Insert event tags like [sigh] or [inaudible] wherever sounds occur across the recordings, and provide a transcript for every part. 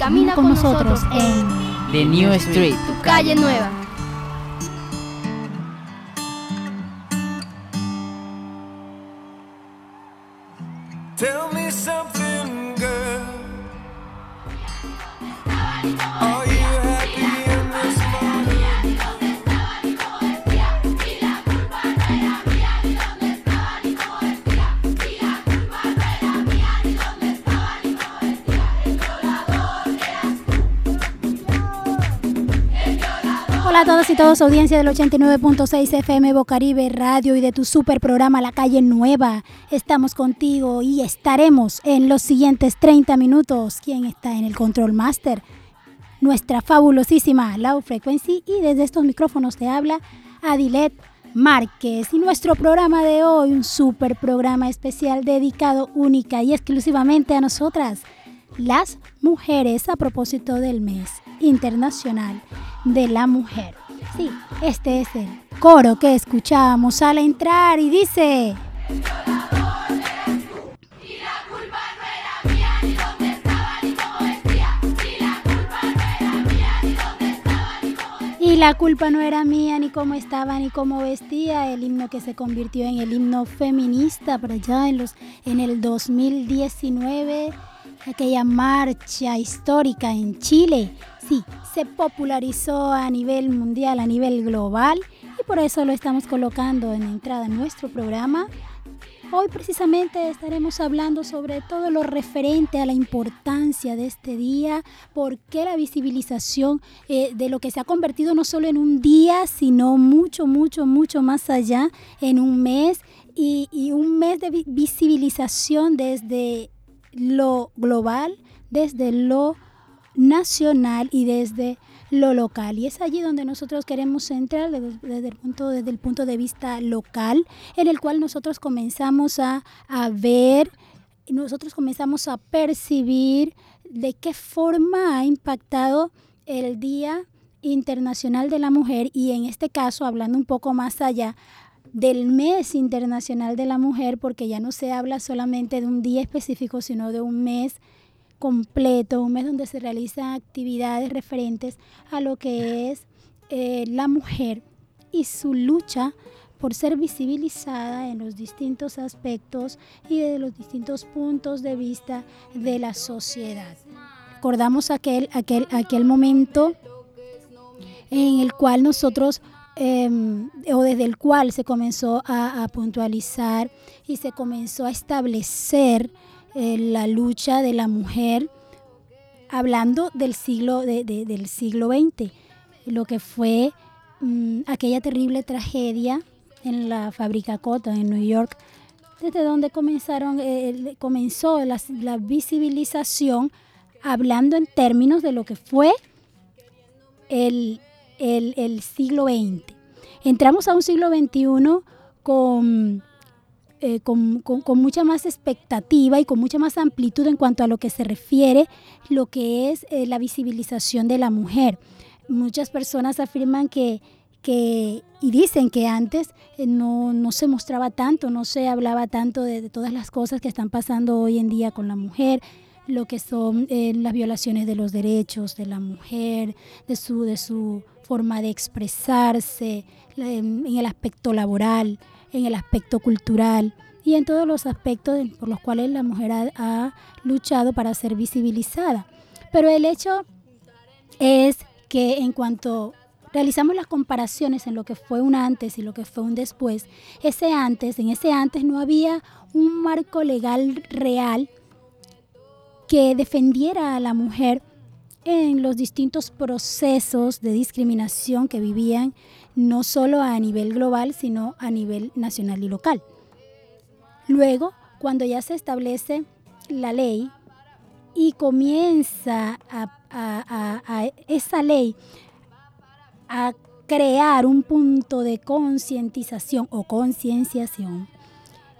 camina con nosotros en The New Street, tu calle nueva. Audiencia del 89.6 FM Bocaribe Radio y de tu super programa La Calle Nueva. Estamos contigo y estaremos en los siguientes 30 minutos. ¿Quién está en el Control Master? Nuestra fabulosísima Low Frequency y desde estos micrófonos te habla Adilet Márquez. Y nuestro programa de hoy, un super programa especial dedicado única y exclusivamente a nosotras, las mujeres, a propósito del mes internacional de la mujer. Sí, este es el coro que escuchábamos al entrar y dice... Y la culpa no era mía, ni cómo estaba, ni cómo vestía. El himno que se convirtió en el himno feminista por allá en, los, en el 2019, aquella marcha histórica en Chile. Sí, se popularizó a nivel mundial, a nivel global, y por eso lo estamos colocando en entrada en nuestro programa. Hoy precisamente estaremos hablando sobre todo lo referente a la importancia de este día, por qué la visibilización eh, de lo que se ha convertido no solo en un día, sino mucho, mucho, mucho más allá, en un mes y, y un mes de vi- visibilización desde lo global, desde lo nacional y desde lo local. Y es allí donde nosotros queremos centrar desde, desde el, punto, desde el punto de vista local, en el cual nosotros comenzamos a, a ver, nosotros comenzamos a percibir de qué forma ha impactado el Día Internacional de la Mujer y en este caso, hablando un poco más allá, del mes internacional de la mujer, porque ya no se habla solamente de un día específico, sino de un mes completo, un mes donde se realizan actividades referentes a lo que es eh, la mujer y su lucha por ser visibilizada en los distintos aspectos y de los distintos puntos de vista de la sociedad. Recordamos aquel, aquel, aquel momento en el cual nosotros eh, o desde el cual se comenzó a, puntualizar y se comenzó a establecer eh, la lucha de la mujer hablando del siglo, de, de, del siglo XX, lo que fue mmm, aquella terrible tragedia en la fábrica Cota en New York, desde donde comenzaron, eh, comenzó la, la visibilización hablando en términos de lo que fue el, el, el siglo XX. Entramos a un siglo XXI con, eh, con, mucha más expectativa y con mucha más amplitud en cuanto a lo que se refiere lo que es eh, la visibilización de la mujer. Muchas personas afirman que, que y dicen que antes eh, no, no, se mostraba tanto, no se hablaba tanto de, de, todas las cosas que están pasando hoy en día con la mujer, lo que son las violaciones de los derechos de la mujer, de su, de su forma de expresarse, en el aspecto laboral, en el aspecto cultural y en todos los aspectos por los cuales la mujer ha, ha luchado para ser visibilizada. Pero el hecho es que en cuanto realizamos las comparaciones en lo que fue un antes y lo que fue un después, ese antes, en ese antes no había un marco legal real que defendiera a la mujer en los distintos procesos de discriminación que vivían no solo a nivel global, sino a nivel nacional y local. Luego, cuando ya se establece la ley y comienza a, esa ley a crear un punto de concientización o concienciación,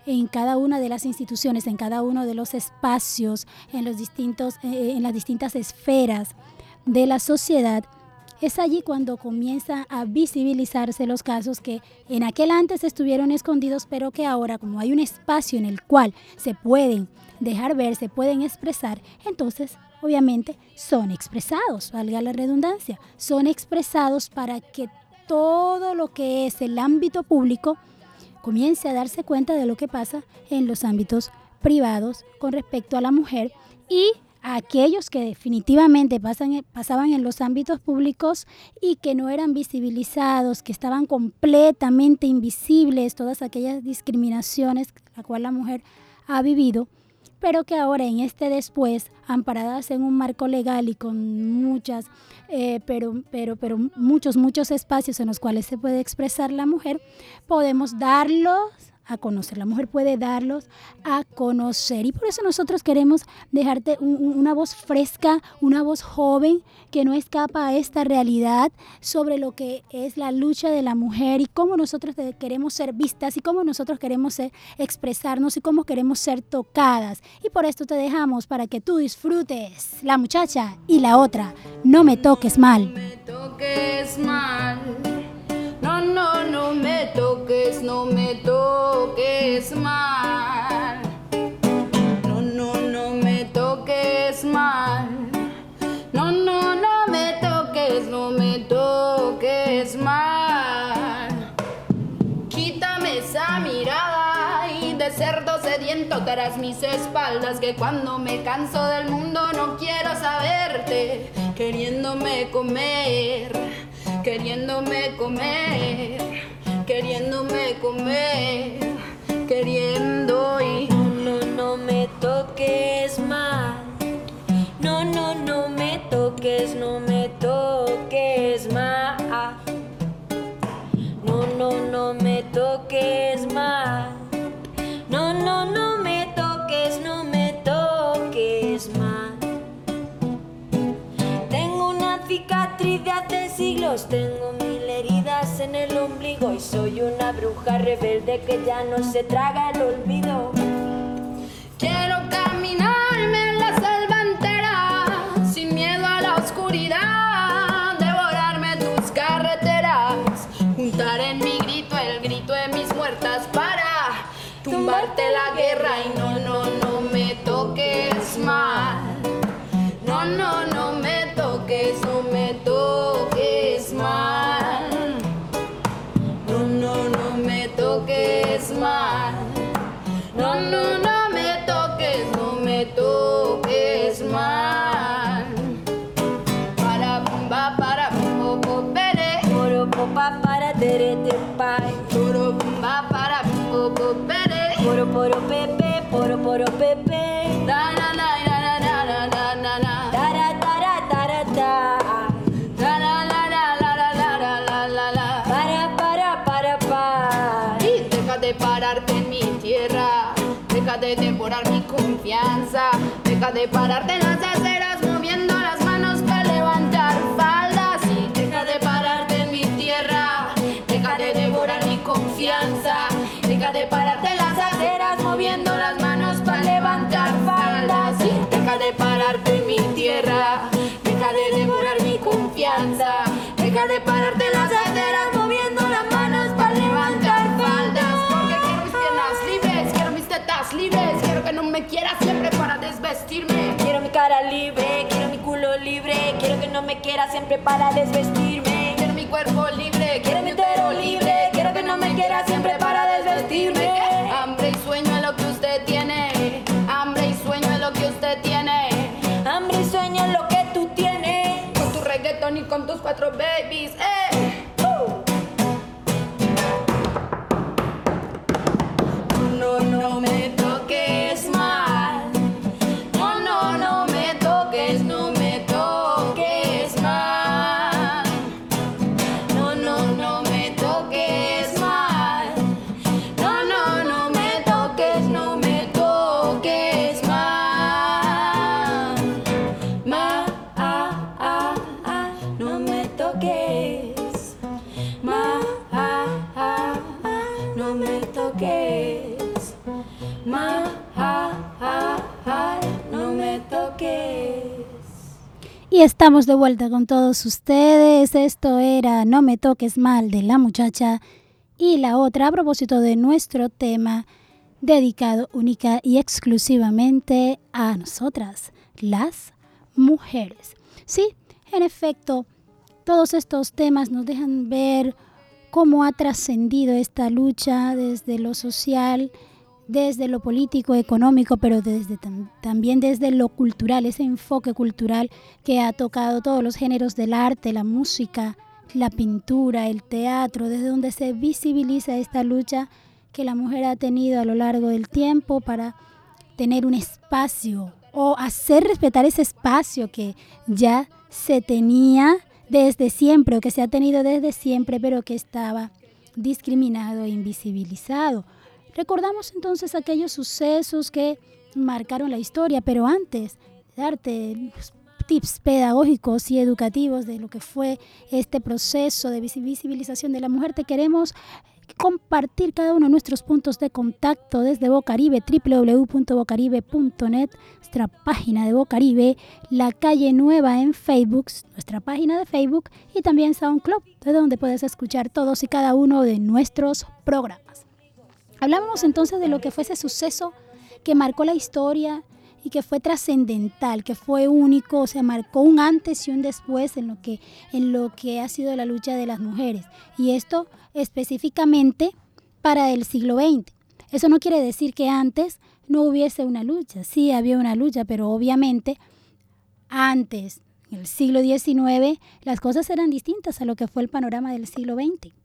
en cada una de las instituciones, en cada uno de los espacios, en, los distintos, eh, en las distintas esferas de la sociedad, es allí cuando comienza a visibilizarse los casos que en aquel antes estuvieron escondidos, pero que ahora, como hay un espacio en el cual se pueden dejar ver, se pueden expresar, entonces obviamente son expresados, valga la redundancia, son expresados para que todo lo que es el ámbito público comience a darse cuenta de lo que pasa en los ámbitos privados con respecto a la mujer y a aquellos que definitivamente pasan, pasaban en los ámbitos públicos y que no eran visibilizados, que estaban completamente invisibles, todas aquellas discriminaciones la cual la mujer ha vivido, pero que ahora en este después, amparadas en un marco legal y con muchas, eh, pero, pero, pero muchos, muchos espacios en los cuales se puede expresar la mujer, podemos darlos a conocer. La mujer puede darlos a conocer. Y por eso nosotros queremos dejarte una voz fresca, una voz joven que no escapa a esta realidad sobre lo que es la lucha de la mujer y cómo nosotros queremos ser vistas y cómo nosotros queremos expresarnos y cómo queremos ser tocadas. Y por esto te dejamos para que tú disfrutes la muchacha y la otra. No me toques mal. No, no, me toques, no me toques mal. No, no, no me toques mal. No, no, no me toques, no me toques mal. Quítame esa mirada y de cerdo sediento tras mis espaldas que cuando me canso del mundo no quiero saberte, queriéndome comer queriéndome comer, queriéndome comer, queriendo y no, no, no me toques mal. No, no, no me toques, no me toques mal. No, no, no me toques mal. Tengo mil heridas en el ombligo y soy una bruja rebelde que ya no se traga el olvido. Quiero caminarme en la selva entera, sin miedo a la oscuridad, devorarme tus carreteras, juntar en mi grito el grito de mis muertas para tumbarte la guerra y no de devorar mi confianza, deja de pararte en las aceras moviendo las manos para levantar faldas. Y deja de pararte en mi tierra, deja de devorar mi confianza, deja de pararte en siempre para desvestirme. Quiero mi cuerpo libre, Quiero mi utero libre, quiero que no me quiera siempre para desvestirme. Hambre y sueño es lo que usted tiene, hambre y sueño es lo que usted tiene. Hambre y sueño es lo que tú tienes. Con tu reggaetón y con tus cuatro babies, eh. Uh. No, no me toques Y estamos de vuelta con todos ustedes. Esto era No me toques mal de la muchacha. Y la otra a propósito de nuestro tema dedicado única y exclusivamente a nosotras, las mujeres. Sí, en efecto, todos estos temas nos dejan ver cómo ha trascendido esta lucha desde lo social, desde lo político, económico, pero desde, también desde lo cultural, ese enfoque cultural que ha tocado todos los géneros del arte, la música, la pintura, el teatro, desde donde se visibiliza esta lucha que la mujer ha tenido a lo largo del tiempo para tener un espacio o hacer respetar ese espacio que ya se tenía desde siempre o que se ha tenido desde siempre, pero que estaba discriminado e invisibilizado. Recordamos entonces aquellos sucesos que marcaron la historia, pero antes de darte tips pedagógicos y educativos de lo que fue este proceso de visibilización de la mujer, te queremos compartir cada uno de nuestros puntos de contacto desde Bocaribe, www.bocaribe.net, nuestra página de Bocaribe, la calle nueva en Facebook, nuestra página de Facebook y también SoundCloud, desde donde puedes escuchar todos y cada uno de nuestros programas. Hablábamos entonces de lo que fue ese suceso que marcó la historia y que fue trascendental, que fue único, o sea, marcó un antes y un después en lo que en lo que ha sido la lucha de las mujeres. Y esto específicamente para el siglo XX. Eso no quiere decir que antes no hubiese una lucha. Sí, había una lucha, pero obviamente antes, en el siglo XIX, las cosas eran distintas a lo que fue el panorama del siglo XX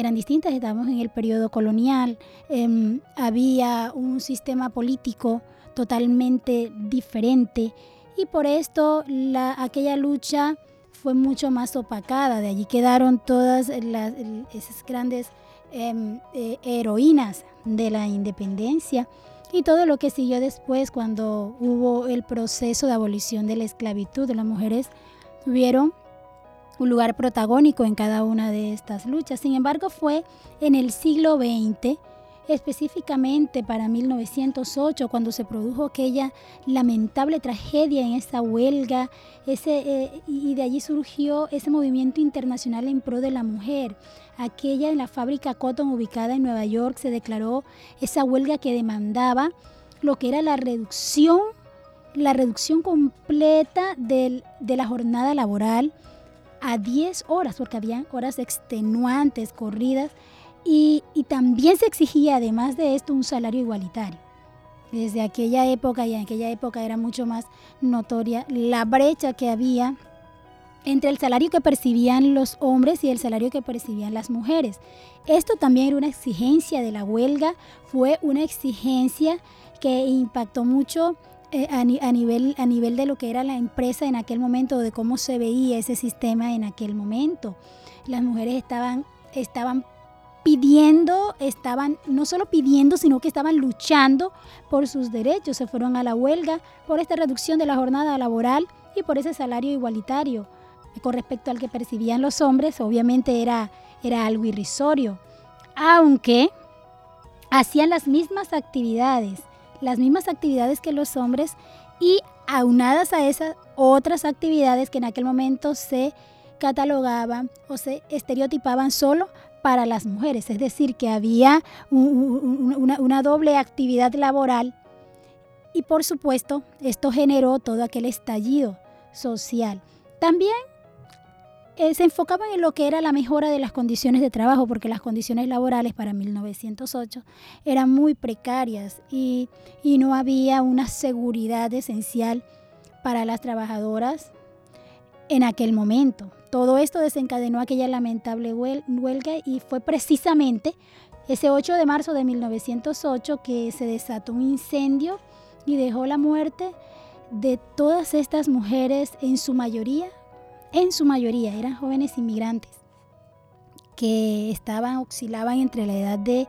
eran distintas, estábamos en el periodo colonial, em, había un sistema político totalmente diferente y por esto la, aquella lucha fue mucho más opacada, de allí quedaron todas esas grandes em, eh, heroínas de la independencia y todo lo que siguió después cuando hubo el proceso de abolición de la esclavitud. Las mujeres tuvieron un lugar protagónico en cada una de estas luchas. Sin embargo, fue en el siglo XX, específicamente para 1908, cuando se produjo aquella lamentable tragedia en esa huelga, ese, eh, y de allí surgió ese movimiento internacional en pro de la mujer. Aquella en la fábrica Cotton ubicada en Nueva York se declaró esa huelga que demandaba lo que era la reducción, la reducción completa de la jornada laboral, a 10 horas, porque habían horas extenuantes, corridas, y, también se exigía, además de esto, un salario igualitario. Desde aquella época, y en aquella época era mucho más notoria la brecha que había entre el salario que percibían los hombres y el salario que percibían las mujeres. Esto también era una exigencia de la huelga, fue una exigencia que impactó mucho eh, a, nivel, a nivel de lo que era la empresa en aquel momento, de cómo se veía ese sistema en aquel momento. Las mujeres estaban, estaban pidiendo, estaban no solo pidiendo, sino que estaban luchando por sus derechos. Se fueron a la huelga por esta reducción de la jornada laboral y por ese salario igualitario. Con respecto al que percibían los hombres, obviamente era, era algo irrisorio. Aunque hacían las mismas actividades las mismas actividades que los hombres y aunadas a esas otras actividades que en aquel momento se catalogaban o se estereotipaban solo para las mujeres, es decir, que había una, doble actividad laboral y por supuesto esto generó todo aquel estallido social. También eh, se enfocaban en lo que era la mejora de las condiciones de trabajo, porque las condiciones laborales para 1908 eran muy precarias y, no había una seguridad esencial para las trabajadoras en aquel momento. Todo esto desencadenó aquella lamentable huelga y fue precisamente ese 8 de marzo de 1908 que se desató un incendio y dejó la muerte de todas estas mujeres, en su mayoría en su mayoría eran jóvenes inmigrantes que estaban, oscilaban entre la edad de,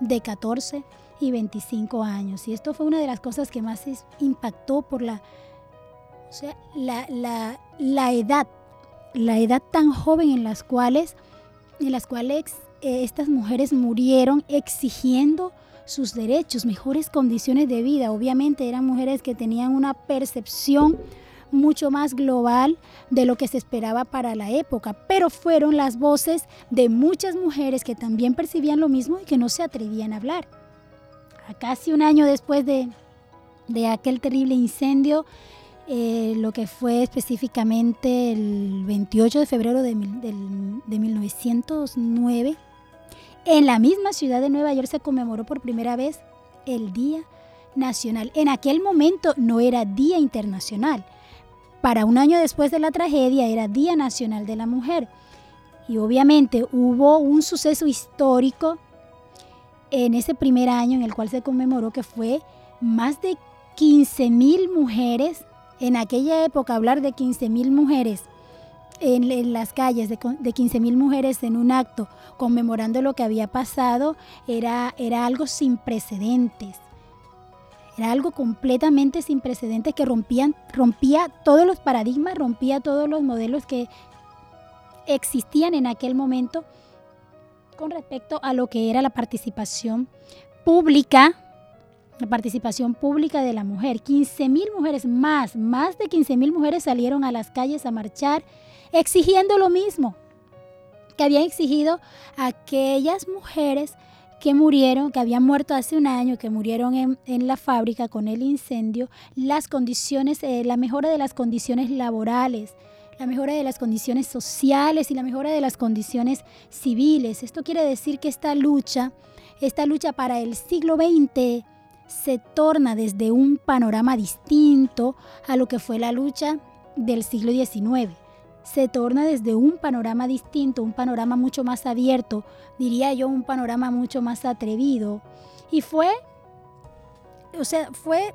de 14 y 25 años. Y esto fue una de las cosas que más impactó por la, o sea, la, la, la edad, la edad tan joven en las cuales, en las cuales eh, estas mujeres murieron exigiendo sus derechos, mejores condiciones de vida. Obviamente eran mujeres que tenían una percepción mucho más global de lo que se esperaba para la época, pero fueron las voces de muchas mujeres que también percibían lo mismo y que no se atrevían a hablar. A casi un año después de, aquel terrible incendio, eh, lo que fue específicamente el 28 de febrero de, mil- del- de 1909, en la misma ciudad de Nueva York se conmemoró por primera vez el Día Nacional. En aquel momento no era Día Internacional. Para un año después de la tragedia era Día Nacional de la Mujer. Y obviamente hubo un suceso histórico en ese primer año en el cual se conmemoró que fue más de 15 mil mujeres. En aquella época hablar de 15 mil mujeres en, las calles, de, de 15 mil mujeres en un acto conmemorando lo que había pasado, era, era algo sin precedentes. Era algo completamente sin precedentes que rompía todos los paradigmas, rompía todos los modelos que existían en aquel momento con respecto a lo que era la participación pública, la participación pública de la mujer. 15 mil mujeres más, más de 15 mil mujeres salieron a las calles a marchar exigiendo lo mismo que habían exigido aquellas mujeres que murieron, que habían muerto hace un año, que murieron en, en la fábrica con el incendio, las condiciones, eh, la mejora de las condiciones laborales, la mejora de las condiciones sociales y la mejora de las condiciones civiles. Esto quiere decir que esta lucha, esta lucha para el siglo XX se torna desde un panorama distinto a lo que fue la lucha del siglo XIX. Se torna desde un panorama distinto, un panorama mucho más abierto, diría yo, un panorama mucho más atrevido. Y fue, o sea, fue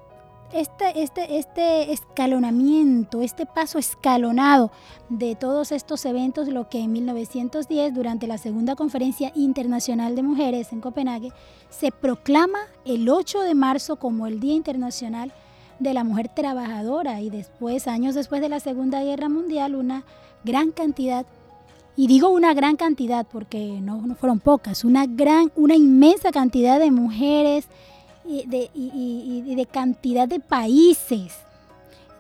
este, este, este escalonamiento, este paso escalonado de todos estos eventos, lo que en 1910, durante la Segunda Conferencia Internacional de Mujeres en Copenhague, se proclama el 8 de marzo como el Día Internacional de la Mujer Trabajadora y después, años después de la Segunda Guerra Mundial, una gran cantidad, y digo una gran cantidad porque no, fueron pocas, una gran, una inmensa cantidad de mujeres, y de, y- y- y de cantidad de países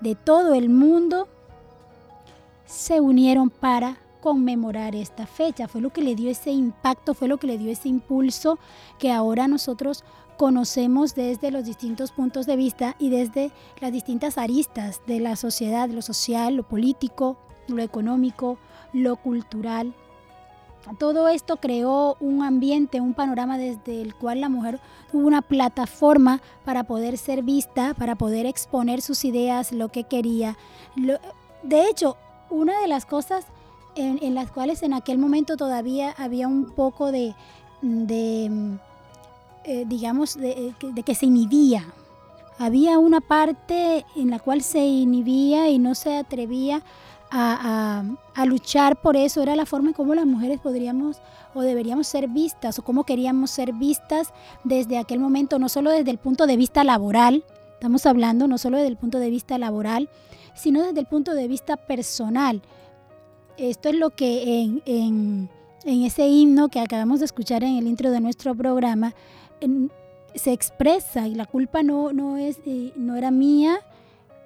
de todo el mundo se unieron para conmemorar esta fecha. Fue lo que le dio ese impacto, fue lo que le dio ese impulso que ahora nosotros conocemos desde los distintos puntos de vista y desde las distintas aristas de la sociedad, lo social, lo político, lo económico, lo cultural. Todo esto creó un ambiente, un panorama desde el cual la mujer tuvo una plataforma para poder ser vista, para poder exponer sus ideas, lo que quería. De hecho, una de las cosas en, las cuales en aquel momento todavía había un poco de, eh, digamos, de, eh, de que se inhibía. Había una parte en la cual se inhibía y no se atrevía a, luchar por eso. Era la forma en cómo las mujeres podríamos o deberíamos ser vistas o cómo queríamos ser vistas desde aquel momento, no solo desde el punto de vista laboral, estamos hablando no solo desde el punto de vista laboral, sino desde el punto de vista personal. Esto es lo que en- en ese himno que acabamos de escuchar en el intro de nuestro programa se expresa y la culpa no, no, es, eh, no era mía,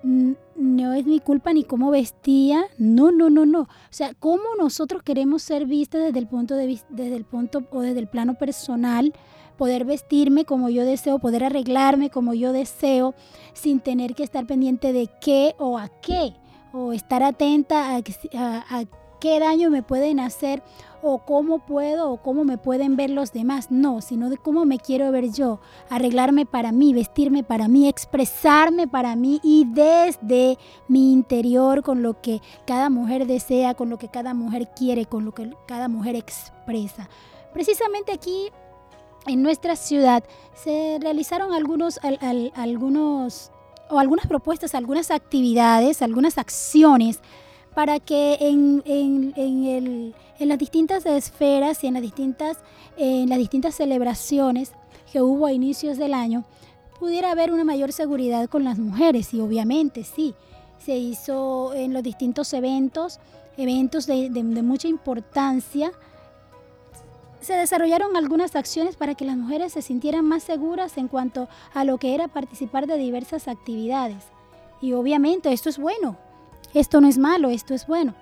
no es mi culpa ni cómo vestía, no, no, no, no. O sea, cómo nosotros queremos ser vistas desde el punto de desde el punto o desde el plano personal, poder vestirme como yo deseo, poder arreglarme como yo deseo, sin tener que estar pendiente de qué o a qué, o estar atenta a, a- a qué daño me pueden hacer o cómo puedo o cómo me pueden ver los demás. No, sino de cómo me quiero ver yo, arreglarme para mí, vestirme para mí, expresarme para mí y desde mi interior con lo que cada mujer desea, con lo que cada mujer quiere, con lo que cada mujer expresa. Precisamente aquí en nuestra ciudad se realizaron algunos, al- al- algunos o algunas propuestas, algunas actividades, algunas acciones para que en, en- en el- en las distintas esferas y en las distintas, en las distintas celebraciones que hubo a inicios del año pudiera haber una mayor seguridad con las mujeres. Y obviamente sí, se hizo en los distintos eventos, eventos de, de- de mucha importancia, se desarrollaron algunas acciones para que las mujeres se sintieran más seguras en cuanto a lo que era participar de diversas actividades. Y obviamente esto es bueno, esto no es malo, esto es bueno.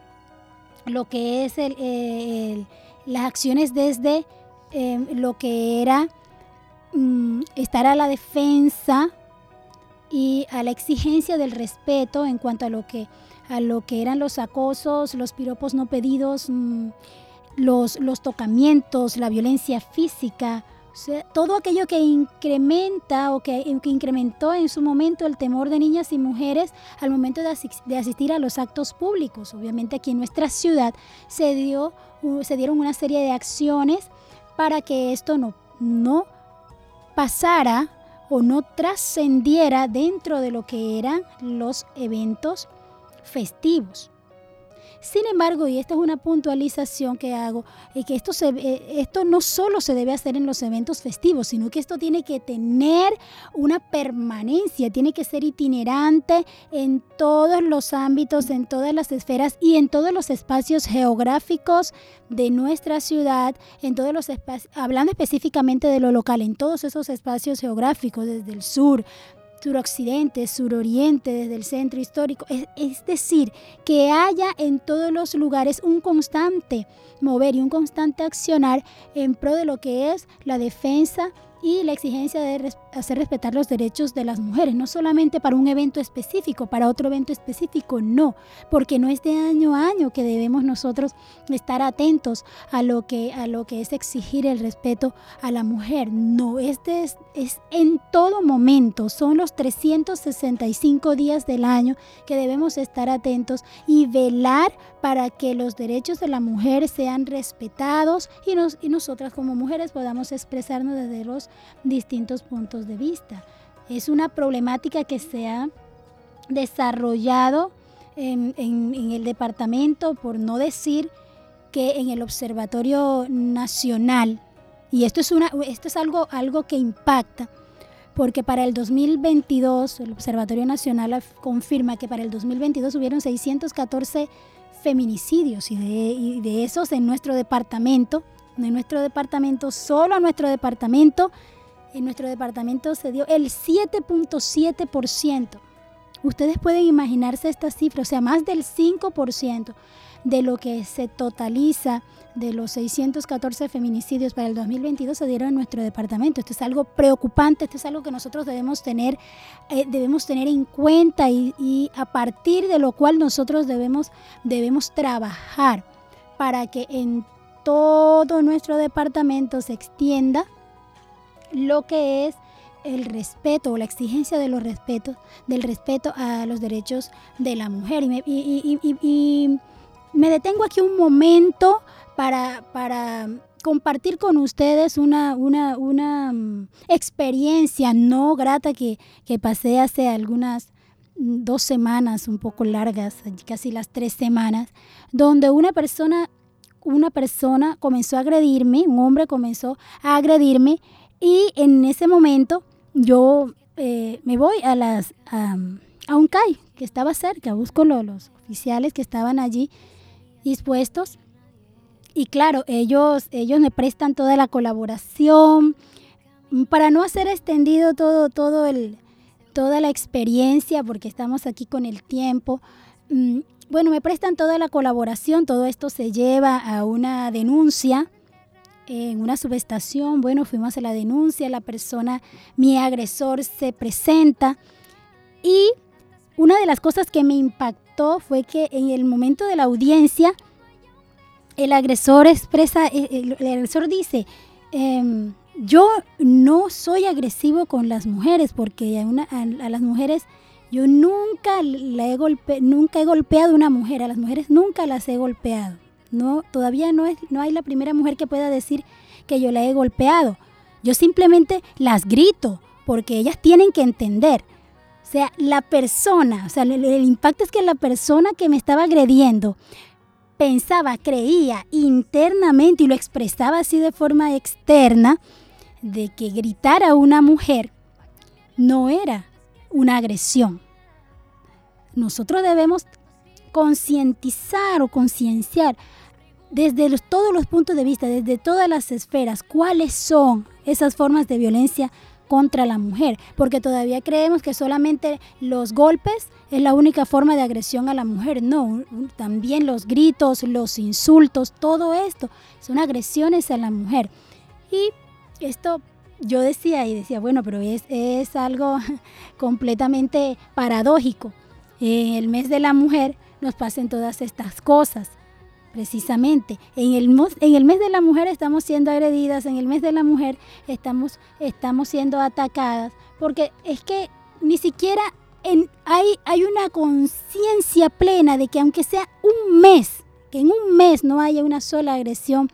Lo que es el- el- las acciones desde eh, lo que era mm, estar a la defensa y a la exigencia del respeto en cuanto a lo que, a lo que eran los acosos, los piropos no pedidos, mm, los, los tocamientos, la violencia física, todo aquello que incrementa o que, que incrementó en su momento el temor de niñas y mujeres al momento de, asis- de asistir a los actos públicos. Obviamente aquí en nuestra ciudad se, dio, se dieron una serie de acciones para que esto no, no pasara o no trascendiera dentro de lo que eran los eventos festivos. Sin embargo, y esta es una puntualización que hago, es que esto, se, eh, esto no solo se debe hacer en los eventos festivos, sino que esto tiene que tener una permanencia, tiene que ser itinerante en todos los ámbitos, en todas las esferas y en todos los espacios geográficos de nuestra ciudad, en todos los espacios, hablando específicamente de lo local, en todos esos espacios geográficos, desde el sur, suroccidente, suroriente, desde el centro histórico. Es, decir, que haya en todos los lugares un constante mover y un constante accionar en pro de lo que es la defensa y la exigencia de hacer respetar los derechos de las mujeres, no solamente para un evento específico, para otro evento específico, no, porque no es de año a año que debemos nosotros estar atentos a lo que, a lo que es exigir el respeto a la mujer, no, este es, es en todo momento, son los 365 días del año que debemos estar atentos y velar para que los derechos de la mujer sean respetados y, nos, y nosotras como mujeres podamos expresarnos desde los distintos puntos de vista. Es una problemática que se ha desarrollado en, el departamento, por no decir que en el Observatorio Nacional, y esto es, una, esto es algo, algo que impacta, porque para el 2022, el Observatorio Nacional confirma que para el 2022 hubieron 614 feminicidios y de, y de esos en nuestro departamento, en nuestro departamento, solo en nuestro departamento, en nuestro departamento se dio el 7.7%. Ustedes pueden imaginarse esta cifra, o sea, más del 5% de lo que se totaliza de los 614 feminicidios para el 2022 se dieron en nuestro departamento. Esto es algo preocupante, esto es algo que nosotros debemos tener, eh, debemos tener en cuenta y, y, a partir de lo cual nosotros debemos, debemos trabajar para que en todo nuestro departamento se extienda lo que es el respeto o la exigencia de los respetos, del respeto a los derechos de la mujer. Y me, detengo aquí un momento para, compartir con ustedes una, um, experiencia no grata que, que pasé hace algunas dos semanas, un poco largas, casi las tres semanas, donde una persona, una persona comenzó a agredirme, un hombre comenzó a agredirme y en ese momento yo eh, me voy a, las, a, a, un CAI que estaba cerca, busco los, los oficiales que estaban allí dispuestos. Y claro, ellos, ellos me prestan toda la colaboración. Para no hacer extendido todo, todo el, toda la experiencia, porque estamos aquí con el tiempo. mm, Bueno, me prestan toda la colaboración, todo esto se lleva a una denuncia en una subestación. Bueno, fuimos a la denuncia, la persona, mi agresor se presenta y una de las cosas que me impactó fue que en el momento de la audiencia, el agresor expresa, el, el agresor dice, eh, yo no soy agresivo con las mujeres porque a las mujeres yo nunca, la he golpe, nunca he golpeado a una mujer, a las mujeres nunca las he golpeado. No, todavía no, es, no hay la primera mujer que pueda decir que yo la he golpeado. Yo simplemente las grito porque ellas tienen que entender. O sea, la persona, o sea, el, el impacto es que la persona que me estaba agrediendo pensaba, creía internamente y lo expresaba así de forma externa, de que gritar a una mujer no era una agresión. Nosotros debemos concientizar o concienciar desde todos los puntos de vista, desde todas las esferas, cuáles son esas formas de violencia contra la mujer, porque todavía creemos que solamente los golpes es la única forma de agresión a la mujer. No, también los gritos, los insultos, todo esto son agresiones a la mujer. Y esto yo decía y decía, bueno, pero es, es algo [laughs] completamente paradójico. En el mes de la mujer nos pasen todas estas cosas. Precisamente, en el, mes de la mujer estamos siendo agredidas, en el mes de la mujer estamos, estamos siendo atacadas, porque es que ni siquiera hay, hay una conciencia plena de que aunque sea un mes, que en un mes no haya una sola agresión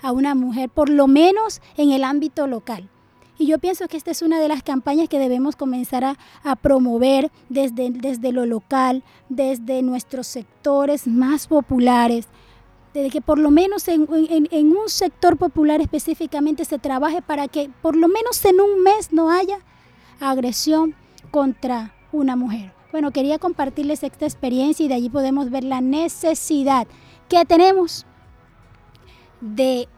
a una mujer, por lo menos en el ámbito local. Y yo pienso que esta es una de las campañas que debemos comenzar a, a promover desde, desde lo local, desde nuestros sectores más populares, desde que por lo menos en, en- en un sector popular específicamente se trabaje para que por lo menos en un mes no haya agresión contra una mujer. Bueno, quería compartirles esta experiencia y de allí podemos ver la necesidad que tenemos de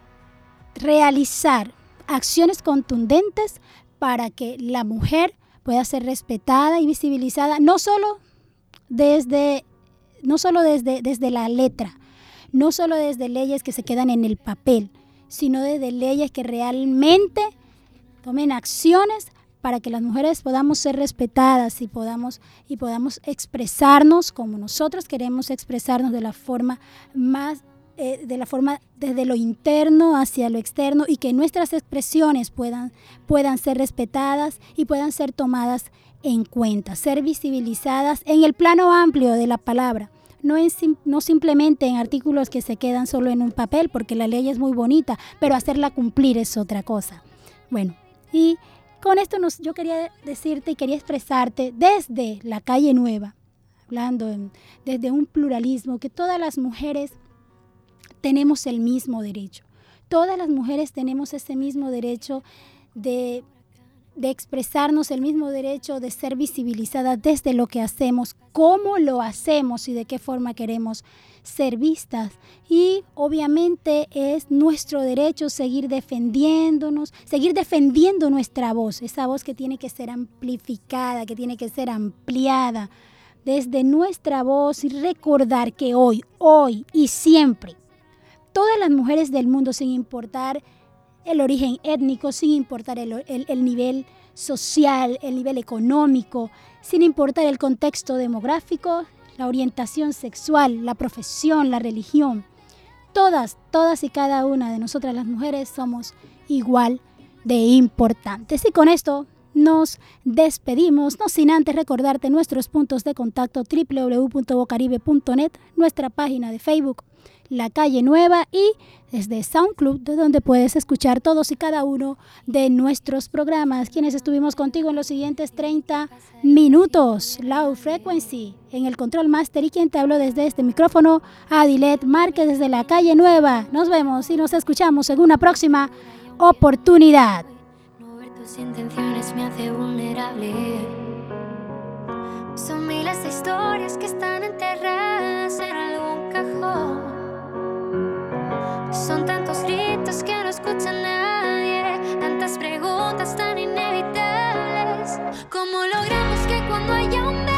realizar acciones contundentes para que la mujer pueda ser respetada y visibilizada, no solo desde, no solo desde, desde la letra, no solo desde leyes que se quedan en el papel, sino desde leyes que realmente tomen acciones para que las mujeres podamos ser respetadas y podamos, y podamos expresarnos como nosotros queremos expresarnos de la forma más eh, de la forma desde lo interno hacia lo externo y que nuestras expresiones puedan, puedan ser respetadas y puedan ser tomadas en cuenta, ser visibilizadas en el plano amplio de la palabra. No, no simplemente en artículos que se quedan solo en un papel, porque la ley es muy bonita, pero hacerla cumplir es otra cosa. Bueno, y con esto nos, yo quería decirte y quería expresarte desde la calle nueva, hablando desde un pluralismo, que todas las mujeres tenemos el mismo derecho. Todas las mujeres tenemos ese mismo derecho de, de expresarnos, el mismo derecho de ser visibilizadas desde lo que hacemos, cómo lo hacemos y de qué forma queremos ser vistas. Y obviamente es nuestro derecho seguir defendiéndonos, seguir defendiendo nuestra voz, esa voz que tiene que ser amplificada, que tiene que ser ampliada desde nuestra voz y recordar que hoy, hoy y siempre, todas las mujeres del mundo, sin importar el origen étnico, sin importar el, el- el nivel social, el nivel económico, sin importar el contexto demográfico, la orientación sexual, la profesión, la religión. Todas, todas y cada una de nosotras las mujeres somos igual de importantes. Y con esto nos despedimos, no sin antes recordarte nuestros puntos de contacto www.bocaribe.net, nuestra página de Facebook, La Calle Nueva y desde SoundCloud, de donde puedes escuchar todos y cada uno de nuestros programas, quienes estuvimos contigo en los siguientes 30 minutos. Low Frequency en el control master y quien te hablo desde este micrófono, Adilet Márquez desde La Calle Nueva. Nos vemos y nos escuchamos en una próxima oportunidad. Tus intenciones me hace vulnerable. Son miles de historias que están enterradas son tantos gritos que no escucha nadie, tantas preguntas tan inevitables. ¿Cómo logramos que cuando haya un